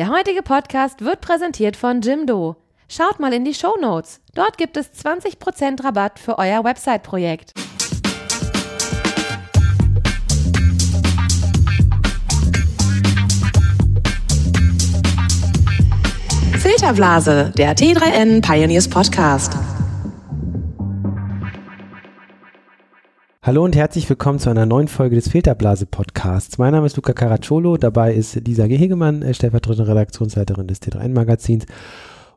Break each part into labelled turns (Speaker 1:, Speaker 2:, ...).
Speaker 1: Der heutige Podcast wird präsentiert von Jimdo. Schaut mal in die Show Notes. Dort gibt es 20% Rabatt für euer Website-Projekt.
Speaker 2: Filterblase, der T3N Pioneers Podcast.
Speaker 3: Hallo und herzlich willkommen zu einer neuen Folge des Filterblase Podcasts. Mein Name ist Luca Caracciolo, dabei ist Lisa Gehegemann, äh, stellvertretende Redaktionsleiterin des T3N Magazins.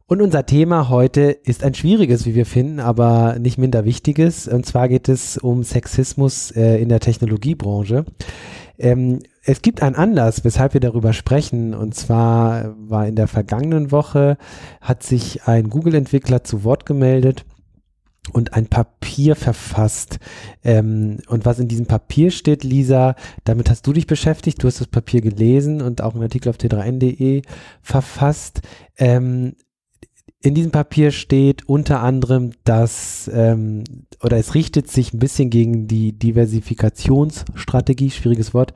Speaker 3: Und unser Thema heute ist ein schwieriges, wie wir finden, aber nicht minder wichtiges. Und zwar geht es um Sexismus äh, in der Technologiebranche. Ähm, es gibt einen Anlass, weshalb wir darüber sprechen. Und zwar war in der vergangenen Woche, hat sich ein Google-Entwickler zu Wort gemeldet und ein Papier verfasst. Ähm, und was in diesem Papier steht, Lisa, damit hast du dich beschäftigt, du hast das Papier gelesen und auch einen Artikel auf t3n.de verfasst. Ähm, in diesem Papier steht unter anderem, dass, ähm, oder es richtet sich ein bisschen gegen die Diversifikationsstrategie, schwieriges Wort,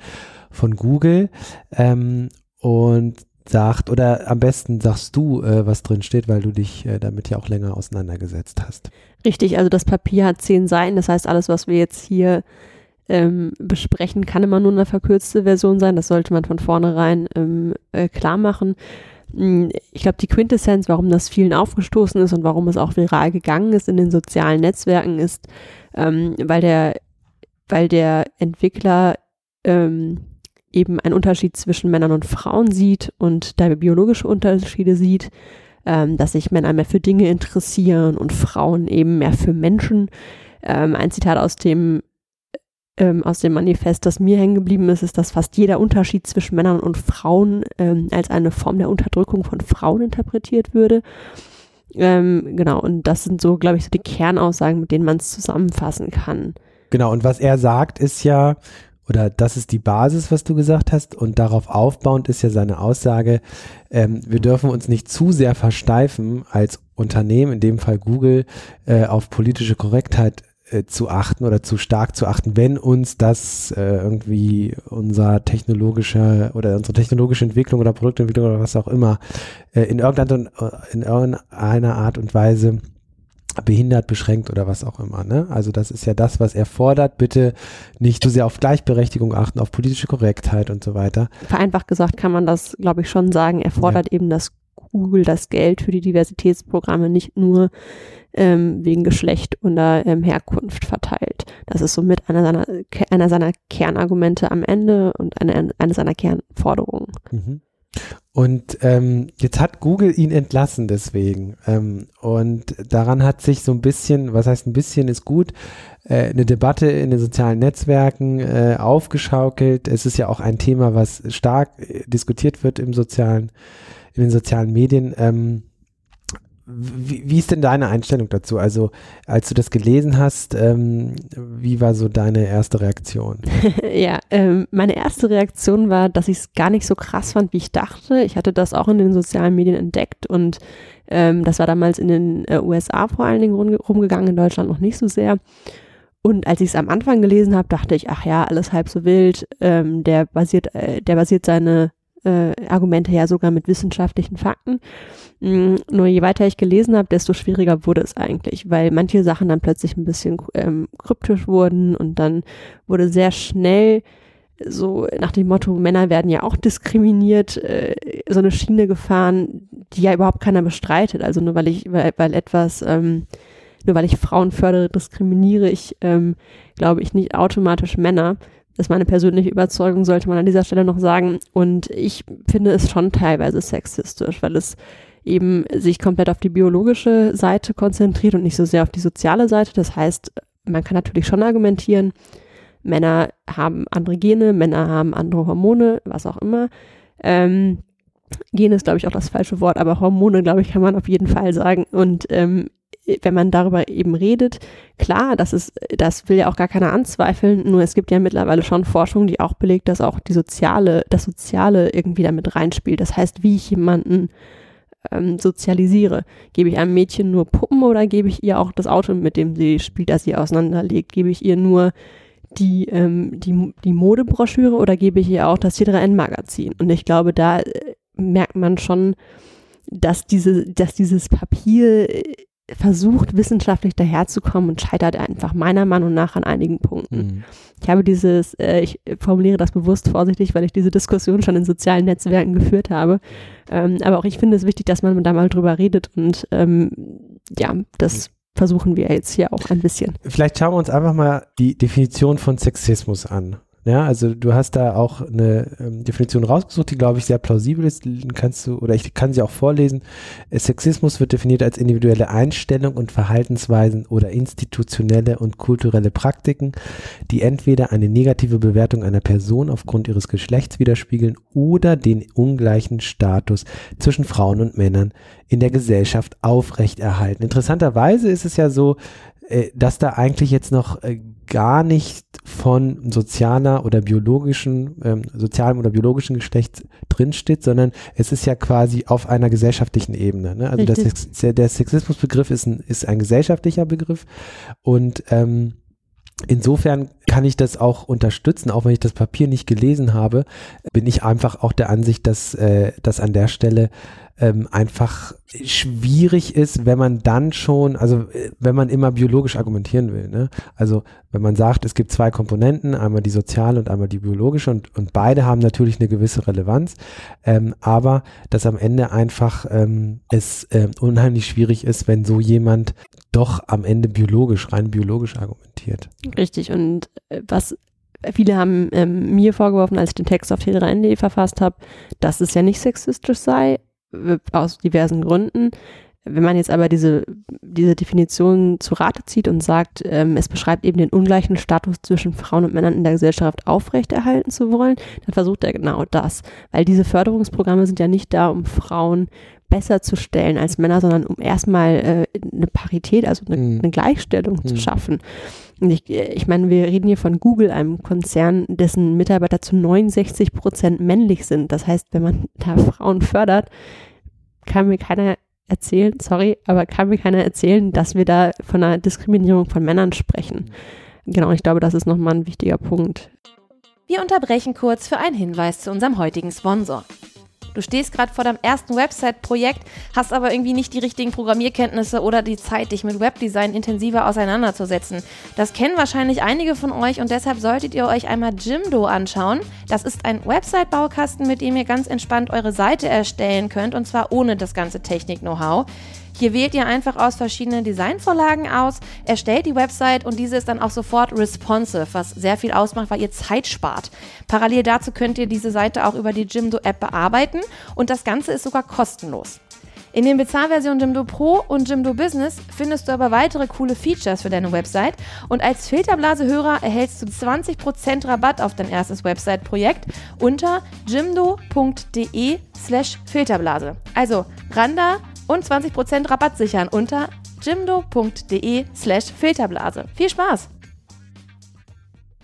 Speaker 3: von Google. Ähm, und sagt, oder am besten sagst du, äh, was drin steht, weil du dich äh, damit ja auch länger auseinandergesetzt hast.
Speaker 4: Richtig, also das Papier hat zehn Seiten, das heißt, alles, was wir jetzt hier ähm, besprechen, kann immer nur eine verkürzte Version sein. Das sollte man von vornherein ähm, äh, klar machen. Hm, ich glaube, die Quintessenz, warum das vielen aufgestoßen ist und warum es auch viral gegangen ist in den sozialen Netzwerken, ist, ähm, weil der, weil der Entwickler ähm, eben einen Unterschied zwischen Männern und Frauen sieht und da biologische Unterschiede sieht, ähm, dass sich Männer mehr für Dinge interessieren und Frauen eben mehr für Menschen. Ähm, ein Zitat aus dem ähm, aus dem Manifest, das mir hängen geblieben ist, ist, dass fast jeder Unterschied zwischen Männern und Frauen ähm, als eine Form der Unterdrückung von Frauen interpretiert würde. Ähm, genau, und das sind so, glaube ich, so die Kernaussagen, mit denen man es zusammenfassen kann.
Speaker 3: Genau, und was er sagt, ist ja, oder das ist die Basis, was du gesagt hast, und darauf aufbauend ist ja seine Aussage, ähm, wir dürfen uns nicht zu sehr versteifen als Unternehmen, in dem Fall Google, äh, auf politische Korrektheit äh, zu achten oder zu stark zu achten, wenn uns das äh, irgendwie unser technologische oder unsere technologische Entwicklung oder Produktentwicklung oder was auch immer äh, in, irgendeiner, in irgendeiner Art und Weise behindert, beschränkt oder was auch immer. Ne? Also das ist ja das, was er fordert. Bitte nicht zu sehr auf Gleichberechtigung achten, auf politische Korrektheit und so weiter.
Speaker 4: Vereinfacht gesagt kann man das, glaube ich, schon sagen. Er fordert ja. eben, dass Google das Geld für die Diversitätsprogramme nicht nur ähm, wegen Geschlecht oder ähm, Herkunft verteilt. Das ist somit einer seiner, einer seiner Kernargumente am Ende und eine, eine seiner Kernforderungen.
Speaker 3: Mhm. Und ähm, jetzt hat Google ihn entlassen deswegen. Ähm, und daran hat sich so ein bisschen, was heißt ein bisschen ist gut, äh, eine Debatte in den sozialen Netzwerken äh, aufgeschaukelt. Es ist ja auch ein Thema, was stark äh, diskutiert wird im sozialen, in den sozialen Medien. Ähm, wie, wie, ist denn deine Einstellung dazu? Also, als du das gelesen hast, ähm, wie war so deine erste Reaktion?
Speaker 4: ja, ähm, meine erste Reaktion war, dass ich es gar nicht so krass fand, wie ich dachte. Ich hatte das auch in den sozialen Medien entdeckt und ähm, das war damals in den äh, USA vor allen Dingen rum, rumgegangen, in Deutschland noch nicht so sehr. Und als ich es am Anfang gelesen habe, dachte ich, ach ja, alles halb so wild. Ähm, der basiert, äh, der basiert seine äh, Argumente ja sogar mit wissenschaftlichen Fakten. Mm, nur je weiter ich gelesen habe, desto schwieriger wurde es eigentlich, weil manche Sachen dann plötzlich ein bisschen ähm, kryptisch wurden und dann wurde sehr schnell so nach dem Motto, Männer werden ja auch diskriminiert, äh, so eine Schiene gefahren, die ja überhaupt keiner bestreitet. Also nur weil ich, weil, weil etwas, ähm, nur weil ich Frauen fördere, diskriminiere ich, ähm, glaube ich, nicht automatisch Männer. Das ist meine persönliche Überzeugung, sollte man an dieser Stelle noch sagen. Und ich finde es schon teilweise sexistisch, weil es eben sich komplett auf die biologische Seite konzentriert und nicht so sehr auf die soziale Seite. Das heißt, man kann natürlich schon argumentieren, Männer haben andere Gene, Männer haben andere Hormone, was auch immer. Ähm, Gene ist, glaube ich, auch das falsche Wort, aber Hormone, glaube ich, kann man auf jeden Fall sagen. Und ähm, wenn man darüber eben redet, klar, das ist, das will ja auch gar keiner anzweifeln, nur es gibt ja mittlerweile schon Forschung, die auch belegt, dass auch die soziale, das Soziale irgendwie damit reinspielt. Das heißt, wie ich jemanden ähm, sozialisiere. Gebe ich einem Mädchen nur Puppen oder gebe ich ihr auch das Auto, mit dem sie spielt, das sie auseinanderlegt? Gebe ich ihr nur die, ähm, die, die Modebroschüre oder gebe ich ihr auch das T3N-Magazin? Und ich glaube, da äh, merkt man schon, dass, diese, dass dieses Papier äh, versucht, wissenschaftlich daherzukommen und scheitert einfach meiner Meinung nach an einigen Punkten. Mhm. Ich habe dieses, äh, ich formuliere das bewusst vorsichtig, weil ich diese Diskussion schon in sozialen Netzwerken geführt habe. Ähm, aber auch ich finde es wichtig, dass man da mal drüber redet und ähm, ja, das versuchen wir jetzt hier auch ein bisschen.
Speaker 3: Vielleicht schauen wir uns einfach mal die Definition von Sexismus an. Ja, also du hast da auch eine ähm, Definition rausgesucht, die glaube ich sehr plausibel ist. Kannst du oder ich kann sie auch vorlesen. Sexismus wird definiert als individuelle Einstellung und Verhaltensweisen oder institutionelle und kulturelle Praktiken, die entweder eine negative Bewertung einer Person aufgrund ihres Geschlechts widerspiegeln oder den ungleichen Status zwischen Frauen und Männern in der Gesellschaft aufrechterhalten. Interessanterweise ist es ja so, äh, dass da eigentlich jetzt noch äh, gar nicht von sozialer oder biologischen, ähm, sozialem oder biologischen Geschlecht drinsteht, sondern es ist ja quasi auf einer gesellschaftlichen Ebene. Ne? Also das, der Sexismusbegriff ist ein, ist ein gesellschaftlicher Begriff und ähm, Insofern kann ich das auch unterstützen, auch wenn ich das Papier nicht gelesen habe, bin ich einfach auch der Ansicht, dass, äh, dass an der Stelle ähm, einfach schwierig ist, wenn man dann schon, also äh, wenn man immer biologisch argumentieren will. Ne? Also wenn man sagt, es gibt zwei Komponenten, einmal die soziale und einmal die biologische und, und beide haben natürlich eine gewisse Relevanz, ähm, aber dass am Ende einfach ähm, es äh, unheimlich schwierig ist, wenn so jemand doch am Ende biologisch, rein biologisch argumentiert.
Speaker 4: Richtig und äh, was Viele haben ähm, mir vorgeworfen, als ich den Text auf t3n.de verfasst habe, dass es ja nicht sexistisch sei, aus diversen Gründen. Wenn man jetzt aber diese, diese Definition zu Rate zieht und sagt, ähm, es beschreibt eben den ungleichen Status zwischen Frauen und Männern in der Gesellschaft aufrechterhalten zu wollen, dann versucht er genau das. Weil diese Förderungsprogramme sind ja nicht da, um Frauen besser zu stellen als Männer, sondern um erstmal äh, eine Parität, also eine, mhm. eine Gleichstellung mhm. zu schaffen. Ich, ich meine, wir reden hier von Google, einem Konzern, dessen Mitarbeiter zu 69 Prozent männlich sind. Das heißt, wenn man da Frauen fördert, kann mir keiner erzählen, sorry, aber kann mir keiner erzählen, dass wir da von einer Diskriminierung von Männern sprechen. Genau, ich glaube, das ist nochmal ein wichtiger Punkt.
Speaker 1: Wir unterbrechen kurz für einen Hinweis zu unserem heutigen Sponsor. Du stehst gerade vor deinem ersten Website-Projekt, hast aber irgendwie nicht die richtigen Programmierkenntnisse oder die Zeit, dich mit Webdesign intensiver auseinanderzusetzen. Das kennen wahrscheinlich einige von euch und deshalb solltet ihr euch einmal Jimdo anschauen. Das ist ein Website-Baukasten, mit dem ihr ganz entspannt eure Seite erstellen könnt und zwar ohne das ganze Technik-Know-how. Hier wählt ihr einfach aus verschiedenen Designvorlagen aus, erstellt die Website und diese ist dann auch sofort responsive, was sehr viel ausmacht, weil ihr Zeit spart. Parallel dazu könnt ihr diese Seite auch über die Jimdo-App bearbeiten und das Ganze ist sogar kostenlos. In den Bezahlversionen Jimdo Pro und Jimdo Business findest du aber weitere coole Features für deine Website und als Filterblase-Hörer erhältst du 20% Rabatt auf dein erstes Website-Projekt unter jimdo.de slash Filterblase. Also Randa und 20% Rabatt sichern unter jimdo.de slash Filterblase. Viel Spaß!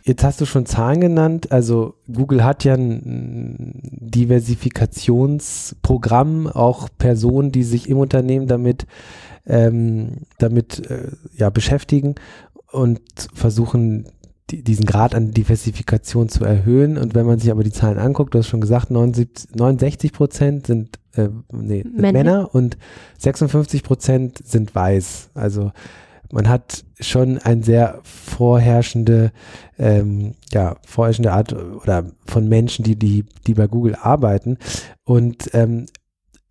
Speaker 3: Jetzt hast du schon Zahlen genannt. Also Google hat ja ein Diversifikationsprogramm, auch Personen, die sich im Unternehmen damit, ähm, damit äh, ja, beschäftigen und versuchen, die, diesen Grad an Diversifikation zu erhöhen. Und wenn man sich aber die Zahlen anguckt, du hast schon gesagt, 79, 69 Prozent sind äh, nee, Männer. Männer und 56 Prozent sind weiß. Also man hat schon eine sehr vorherrschende, ähm, ja, vorherrschende Art oder von Menschen, die, die, die bei Google arbeiten. Und ähm,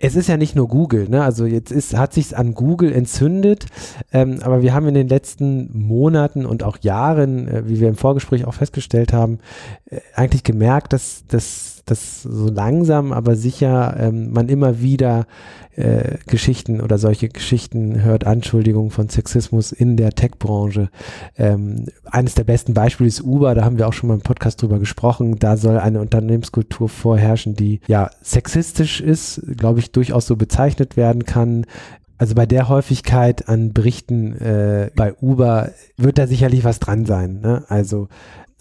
Speaker 3: es ist ja nicht nur Google, ne? Also jetzt ist, hat sich an Google entzündet, ähm, aber wir haben in den letzten Monaten und auch Jahren, äh, wie wir im Vorgespräch auch festgestellt haben, äh, eigentlich gemerkt, dass, dass, dass so langsam, aber sicher ähm, man immer wieder äh, Geschichten oder solche Geschichten hört, Anschuldigungen von Sexismus in der Tech-Branche. Ähm, eines der besten Beispiele ist Uber, da haben wir auch schon mal im Podcast drüber gesprochen. Da soll eine Unternehmenskultur vorherrschen, die ja sexistisch ist, glaube ich, durchaus so bezeichnet werden kann. Also bei der Häufigkeit an Berichten äh, bei Uber wird da sicherlich was dran sein. Ne? Also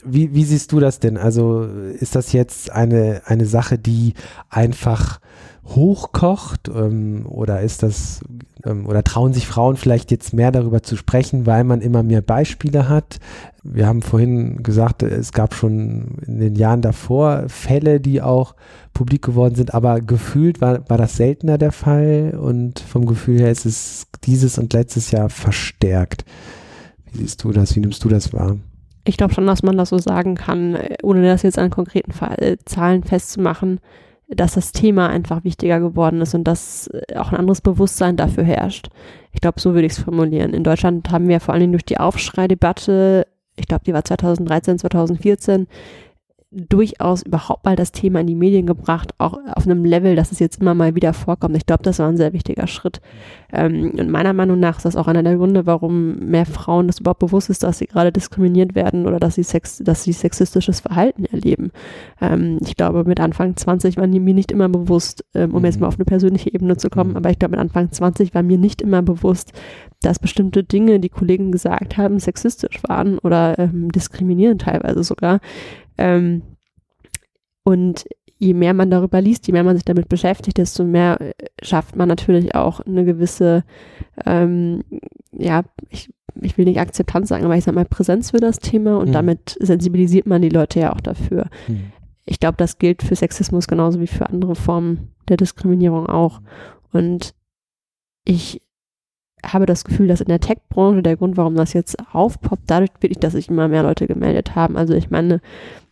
Speaker 3: wie, wie siehst du das denn? Also ist das jetzt eine, eine Sache, die einfach hochkocht ähm, oder ist das ähm, oder trauen sich Frauen vielleicht jetzt mehr darüber zu sprechen, weil man immer mehr Beispiele hat? Wir haben vorhin gesagt, es gab schon in den Jahren davor Fälle, die auch publik geworden sind, aber gefühlt war, war das seltener der Fall und vom Gefühl her ist es dieses und letztes Jahr verstärkt. Wie siehst du das? Wie nimmst du das wahr?
Speaker 4: Ich glaube schon, dass man das so sagen kann, ohne das jetzt an konkreten Fall, äh, Zahlen festzumachen dass das Thema einfach wichtiger geworden ist und dass äh, auch ein anderes Bewusstsein dafür herrscht. Ich glaube, so würde ich es formulieren. In Deutschland haben wir vor allen Dingen durch die Aufschreidebatte, ich glaube, die war 2013, 2014, durchaus überhaupt mal das Thema in die Medien gebracht, auch auf einem Level, dass es jetzt immer mal wieder vorkommt. Ich glaube, das war ein sehr wichtiger Schritt. Ähm, und meiner Meinung nach ist das auch einer der Gründe, warum mehr Frauen das überhaupt bewusst ist, dass sie gerade diskriminiert werden oder dass sie, sex dass sie sexistisches Verhalten erleben. Ähm, ich glaube, mit Anfang 20 waren mir nicht immer bewusst, ähm, um mhm. jetzt mal auf eine persönliche Ebene zu kommen, mhm. aber ich glaube, mit Anfang 20 war mir nicht immer bewusst, dass bestimmte Dinge, die Kollegen gesagt haben, sexistisch waren oder ähm, diskriminierend teilweise sogar. Ähm, und je mehr man darüber liest, je mehr man sich damit beschäftigt, desto mehr äh, schafft man natürlich auch eine gewisse, ähm, ja, ich, ich will nicht Akzeptanz sagen, aber ich sage mal Präsenz für das Thema und mhm. damit sensibilisiert man die Leute ja auch dafür. Mhm. Ich glaube, das gilt für Sexismus genauso wie für andere Formen der Diskriminierung auch. Und ich habe das Gefühl, dass in der Tech-Branche der Grund, warum das jetzt aufpoppt, dadurch wirklich, dass sich immer mehr Leute gemeldet haben. Also ich meine,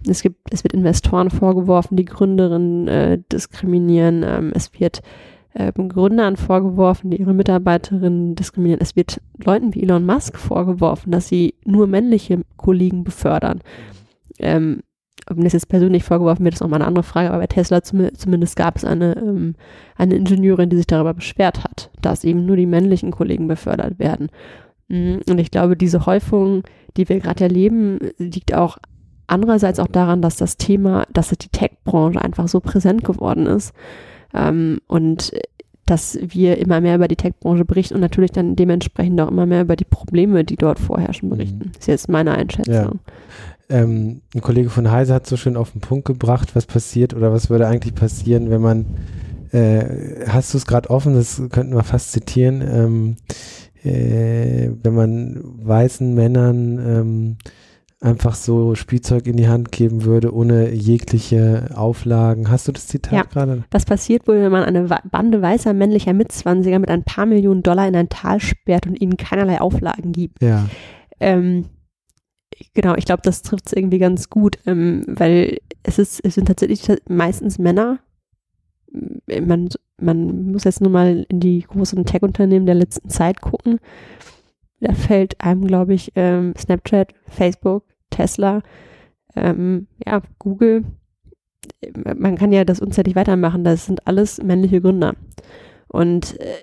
Speaker 4: es gibt, es wird Investoren vorgeworfen, die Gründerinnen äh, diskriminieren. Ähm, es wird äh, Gründern vorgeworfen, die ihre Mitarbeiterinnen diskriminieren. Es wird Leuten wie Elon Musk vorgeworfen, dass sie nur männliche Kollegen befördern. Ähm, ob mir das jetzt persönlich vorgeworfen wird, ist nochmal eine andere Frage, aber bei Tesla zum, zumindest gab es eine, ähm, eine Ingenieurin, die sich darüber beschwert hat, dass eben nur die männlichen Kollegen befördert werden. Mm, und ich glaube, diese Häufung, die wir gerade erleben, liegt auch andererseits auch daran, dass das Thema, dass die Tech-Branche einfach so präsent geworden ist. Ähm, und dass wir immer mehr über die Tech-Branche berichten und natürlich dann dementsprechend auch immer mehr über die Probleme, die dort vorherrschen, berichten. Mhm. Das ist jetzt meine Einschätzung. Ja.
Speaker 3: Ähm, ein Kollege von Heise hat so schön auf den Punkt gebracht, was passiert oder was würde eigentlich passieren, wenn man, äh, hast du es gerade offen, das könnten wir fast zitieren, ähm, äh, wenn man weißen Männern ähm, einfach so Spielzeug in die Hand geben würde, ohne jegliche Auflagen. Hast du das Zitat ja, gerade?
Speaker 4: Das passiert wohl, wenn man eine Bande weißer männlicher Mitzwanziger mit ein paar Millionen Dollar in ein Tal sperrt und ihnen keinerlei Auflagen gibt.
Speaker 3: Ja.
Speaker 4: Ähm, genau, ich glaube, das trifft es irgendwie ganz gut, ähm, weil es ist, es sind tatsächlich meistens Männer. Man, man muss jetzt nur mal in die großen Tech-Unternehmen der letzten Zeit gucken. Da fällt einem, glaube ich, ähm, Snapchat, Facebook, Tesla, ähm, ja, Google. Man kann ja das unzählig weitermachen. Das sind alles männliche Gründer. Und äh,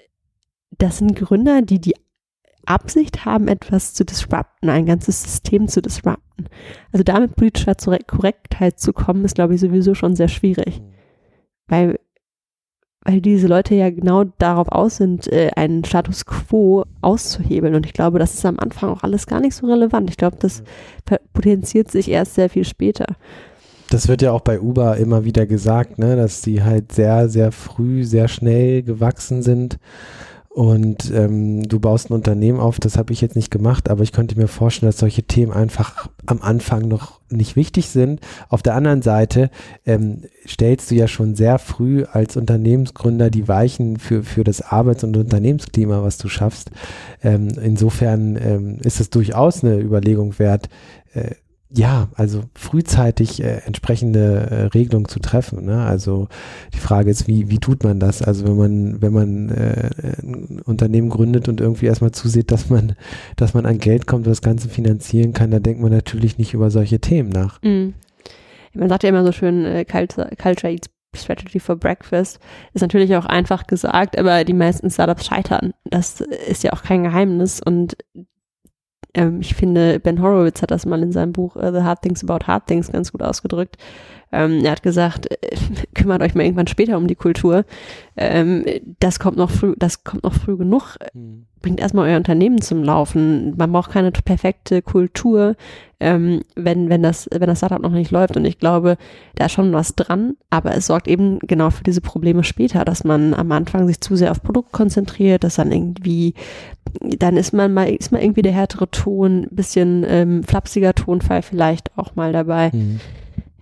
Speaker 4: das sind Gründer, die die Absicht haben, etwas zu disrupten, ein ganzes System zu disrupten. Also damit politischer Korrektheit zu kommen, ist, glaube ich, sowieso schon sehr schwierig. Mhm. Weil, weil diese Leute ja genau darauf aus sind, äh, einen Status quo auszuhebeln. Und ich glaube, das ist am Anfang auch alles gar nicht so relevant. Ich glaube, das potenziert sich erst sehr viel später.
Speaker 3: Das wird ja auch bei Uber immer wieder gesagt, ne, dass die halt sehr, sehr früh, sehr schnell gewachsen sind und ähm, du baust ein Unternehmen auf, das habe ich jetzt nicht gemacht, aber ich könnte mir vorstellen, dass solche Themen einfach am Anfang noch nicht wichtig sind. Auf der anderen Seite ähm, stellst du ja schon sehr früh als Unternehmensgründer die Weichen für, für das Arbeits- und Unternehmensklima, was du schaffst. Ähm, insofern ähm, ist es durchaus eine Überlegung wert, äh, ja, also frühzeitig äh, entsprechende äh, Regelungen zu treffen. Ne? Also die Frage ist, wie, wie tut man das? Also wenn man, wenn man äh, ein Unternehmen gründet und irgendwie erstmal zusieht, dass man, dass man an Geld kommt und das Ganze finanzieren kann, da denkt man natürlich nicht über solche Themen nach.
Speaker 4: Mhm. Man sagt ja immer so schön, äh, Culture, Culture eats Strategy for Breakfast ist natürlich auch einfach gesagt, aber die meisten Startups scheitern. Das ist ja auch kein Geheimnis und ähm, ich finde, Ben Horowitz hat das mal in seinem Buch uh, The Hard Things About Hard Things ganz gut ausgedrückt. Ähm, er hat gesagt, äh, kümmert euch mal irgendwann später um die Kultur. Ähm, das kommt noch früh, das kommt noch früh genug. Mhm. Bringt erstmal euer Unternehmen zum Laufen. Man braucht keine perfekte Kultur, ähm, wenn, wenn das, wenn das Startup noch nicht läuft. Und ich glaube, da ist schon was dran, aber es sorgt eben genau für diese Probleme später, dass man am Anfang sich zu sehr auf Produkt konzentriert, dass dann irgendwie, dann ist man mal, ist mal irgendwie der härtere Ton, bisschen ähm, flapsiger Tonfall vielleicht auch mal dabei. Mhm.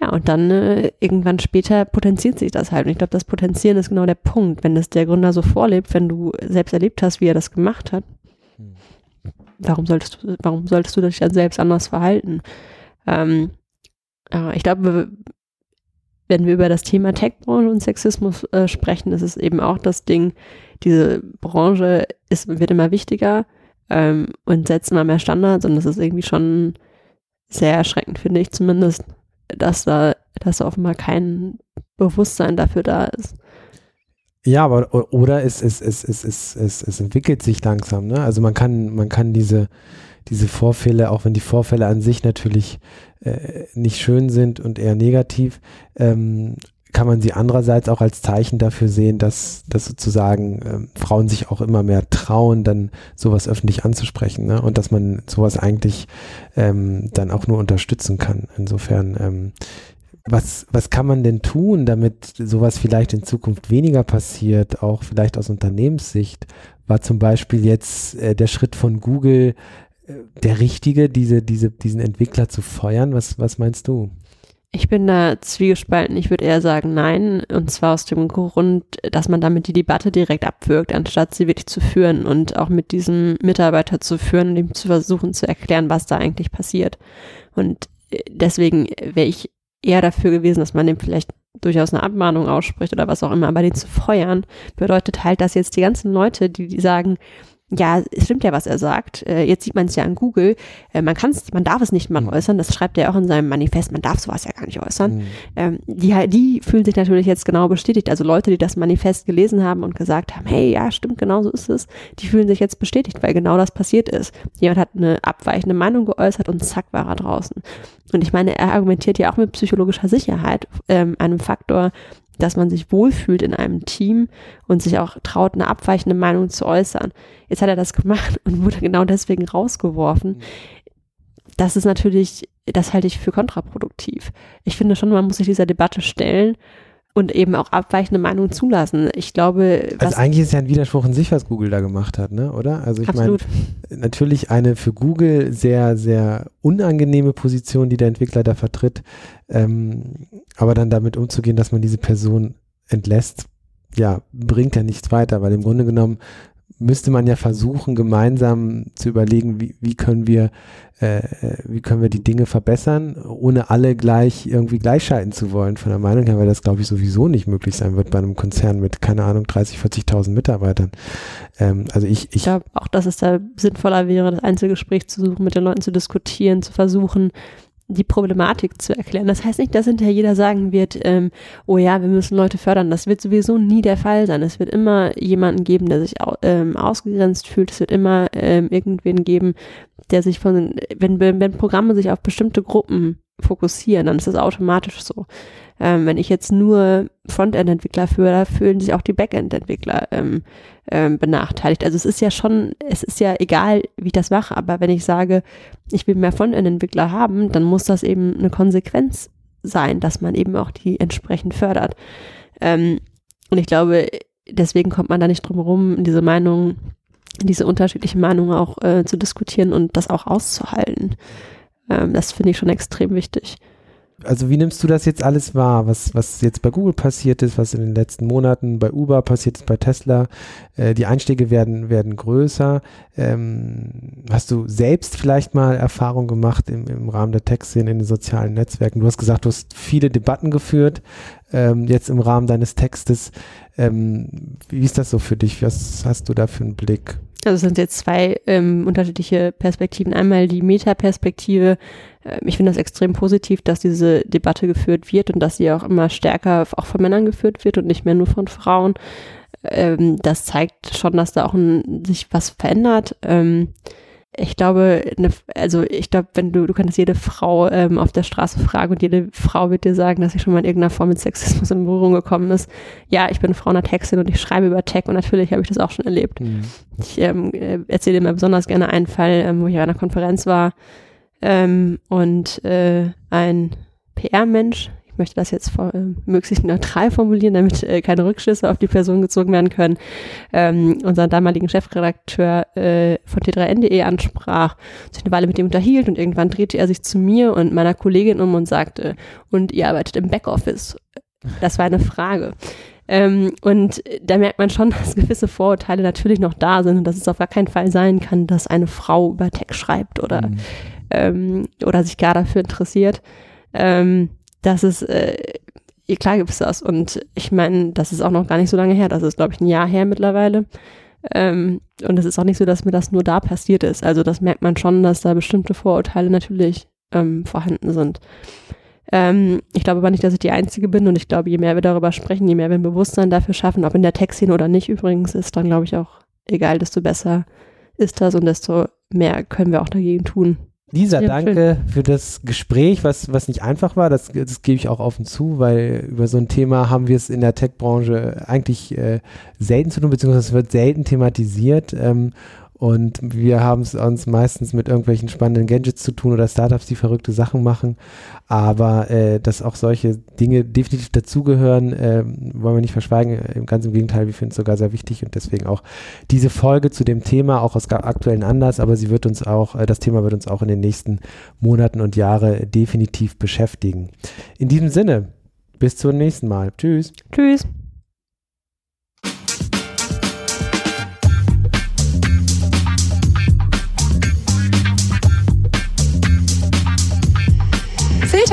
Speaker 4: Ja, und dann äh, irgendwann später potenziert sich das halt. Und ich glaube, das Potenzieren ist genau der Punkt. Wenn das der Gründer so vorlebt, wenn du selbst erlebt hast, wie er das gemacht hat, hm. warum solltest du, warum solltest du dich dann selbst anders verhalten? Ähm, äh, ich glaube, wenn wir über das Thema Tech-Branche und Sexismus äh, sprechen, ist es eben auch das Ding, diese Branche ist, wird immer wichtiger ähm, und setzt immer mehr Standards und das ist irgendwie schon sehr erschreckend, finde ich zumindest, dass da, dass offenbar kein Bewusstsein dafür da ist.
Speaker 3: Ja, aber oder es, es, es, es, es, es, es entwickelt sich langsam, ne? Also man kann, man kann diese, diese Vorfälle, auch wenn die Vorfälle an sich natürlich äh, nicht schön sind und eher negativ, ähm, kann man sie andererseits auch als Zeichen dafür sehen, dass, dass sozusagen ähm, Frauen sich auch immer mehr trauen, dann sowas öffentlich anzusprechen ne? und dass man sowas eigentlich ähm, dann auch nur unterstützen kann. Insofern, ähm, was, was kann man denn tun, damit sowas vielleicht in Zukunft weniger passiert, auch vielleicht aus Unternehmenssicht? War zum Beispiel jetzt äh, der Schritt von Google äh, der richtige, diese, diese, diesen Entwickler zu feuern? Was, was meinst du?
Speaker 4: Ich bin da zwiegespalten. Ich würde eher sagen nein. Und zwar aus dem Grund, dass man damit die Debatte direkt abwirkt, anstatt sie wirklich zu führen und auch mit diesem Mitarbeiter zu führen und ihm zu versuchen zu erklären, was da eigentlich passiert. Und äh, deswegen wäre ich eher dafür gewesen, dass man dem vielleicht durchaus eine Abmahnung ausspricht oder was auch immer, aber den zu feuern bedeutet halt, dass jetzt die ganzen Leute, die, die sagen, ja, es stimmt ja, was er sagt. Äh, jetzt sieht man es ja an Google. Äh, man kann es, man darf es nicht mal mhm. äußern. Das schreibt er auch in seinem Manifest. Man darf sowas ja gar nicht äußern. Mhm. Ähm, die, die fühlen sich natürlich jetzt genau bestätigt. Also Leute, die das Manifest gelesen haben und gesagt haben, hey, ja, stimmt, genau so ist es. Die fühlen sich jetzt bestätigt, weil genau das passiert ist. Jemand hat eine abweichende Meinung geäußert und zack war er draußen. Und ich meine, er argumentiert ja auch mit psychologischer Sicherheit, ähm, einem Faktor, dass man sich wohlfühlt in einem Team und sich auch traut, eine abweichende Meinung zu äußern. Jetzt hat er das gemacht und wurde genau deswegen rausgeworfen. Mhm. Das ist natürlich, das halte ich für kontraproduktiv. Ich finde schon, man muss sich dieser Debatte stellen und eben auch abweichende Meinungen zulassen. Ich glaube,
Speaker 3: also eigentlich ist ja ein Widerspruch in sich, was Google da gemacht hat, ne? Oder? Also ich meine, natürlich eine für Google sehr, sehr unangenehme Position, die der Entwickler da vertritt, ähm, aber dann damit umzugehen, dass man diese Person entlässt, ja, bringt ja nichts weiter, weil im Grunde genommen müsste man ja versuchen, gemeinsam zu überlegen, wie, wie können wir, äh, wie können wir die Dinge verbessern, ohne alle gleich irgendwie gleichschalten zu wollen. Von der Meinung her, weil das glaube ich sowieso nicht möglich sein wird bei einem Konzern mit, keine Ahnung, 30, 40.000 Mitarbeitern. Ähm, also ich, ich,
Speaker 4: ich glaube auch, dass es da sinnvoller wäre, das Einzelgespräch zu suchen, mit den Leuten zu diskutieren, zu versuchen, die Problematik zu erklären. Das heißt nicht, dass hinterher jeder sagen wird, ähm, oh ja, wir müssen Leute fördern. Das wird sowieso nie der Fall sein. Es wird immer jemanden geben, der sich ähm, ausgegrenzt fühlt. Es wird immer ähm, irgendwen geben, der sich von, wenn, wenn Programme sich auf bestimmte Gruppen fokussieren, dann ist das automatisch so. Ähm, wenn ich jetzt nur Frontend-Entwickler führe, fühlen sich auch die Backend-Entwickler ähm, ähm, benachteiligt. Also es ist ja schon, es ist ja egal, wie ich das mache, aber wenn ich sage, ich will mehr Frontend-Entwickler haben, dann muss das eben eine Konsequenz sein, dass man eben auch die entsprechend fördert. Ähm, und ich glaube, deswegen kommt man da nicht drum herum, diese Meinung, diese unterschiedlichen Meinungen auch äh, zu diskutieren und das auch auszuhalten. Ähm, das finde ich schon extrem wichtig
Speaker 3: also wie nimmst du das jetzt alles wahr, was, was jetzt bei Google passiert ist, was in den letzten Monaten bei Uber passiert ist, bei Tesla? Äh, die Einstiege werden, werden größer. Ähm, hast du selbst vielleicht mal Erfahrung gemacht im, im Rahmen der Tech-Szene in den sozialen Netzwerken? Du hast gesagt, du hast viele Debatten geführt, ähm, jetzt im Rahmen deines Textes. Ähm, wie ist das so für dich? Was hast du da für einen Blick?
Speaker 4: Also es sind jetzt zwei ähm, unterschiedliche Perspektiven. Einmal die Metaperspektive. Ähm, ich finde das extrem positiv, dass diese Debatte geführt wird und dass sie auch immer stärker auch von Männern geführt wird und nicht mehr nur von Frauen. Ähm, das zeigt schon, dass da auch ein, sich was verändert. Ähm, ich glaube, eine, also ich glaube, wenn du, du kannst jede Frau ähm, auf der Straße fragen und jede Frau wird dir sagen, dass sie schon mal in irgendeiner Form mit Sexismus in Berührung gekommen ist. Ja, ich bin Frau einer Textin und ich schreibe über Tech und natürlich habe ich das auch schon erlebt. Mhm. Ich ähm, äh, erzähle immer besonders gerne einen Fall, ähm, wo ich auf einer Konferenz war ähm, und äh, ein PR-Mensch, ich möchte das jetzt vor, äh, möglichst neutral formulieren, damit äh, keine Rückschlüsse auf die Person gezogen werden können, ähm, unseren damaligen Chefredakteur äh, von t3n.de ansprach, sich eine Weile mit ihm unterhielt und irgendwann drehte er sich zu mir und meiner Kollegin um und sagte, und ihr arbeitet im Backoffice. Das war eine Frage. Ähm, und da merkt man schon, dass gewisse Vorurteile natürlich noch da sind und dass es auf gar keinen Fall sein kann, dass eine Frau über Tech schreibt oder, mhm. ähm, oder sich gar dafür interessiert. Ähm, dass es, äh, klar gibt es das. Und ich meine, das ist auch noch gar nicht so lange her. Das ist, glaube ich, ein Jahr her mittlerweile. Ähm, und es ist auch nicht so, dass mir das nur da passiert ist. Also das merkt man schon, dass da bestimmte Vorurteile natürlich ähm, vorhanden sind. Ähm, ich glaube aber nicht, dass ich die Einzige bin und ich glaube, je mehr wir darüber sprechen, je mehr wir ein Bewusstsein dafür schaffen, ob in der Tech-Szene oder nicht übrigens, ist dann, glaube ich, auch egal, desto besser ist das und desto mehr können wir auch dagegen tun.
Speaker 3: Lisa, ja, danke schön. für das Gespräch, was, was nicht einfach war. Das, das gebe ich auch offen zu, weil über so ein Thema haben wir es in der Tech-Branche eigentlich äh, selten zu tun, beziehungsweise es wird selten thematisiert. Ähm, und wir haben es uns meistens mit irgendwelchen spannenden Gadgets zu tun oder Startups, die verrückte Sachen machen. Aber äh, dass auch solche Dinge definitiv dazugehören, äh, wollen wir nicht verschweigen. Ganz im Gegenteil, wir finden es sogar sehr wichtig und deswegen auch diese Folge zu dem Thema, auch aus aktuellen Anlass, aber sie wird uns auch, äh, das Thema wird uns auch in den nächsten Monaten und Jahre definitiv beschäftigen. In diesem Sinne, bis zum nächsten Mal. Tschüss.
Speaker 4: Tschüss.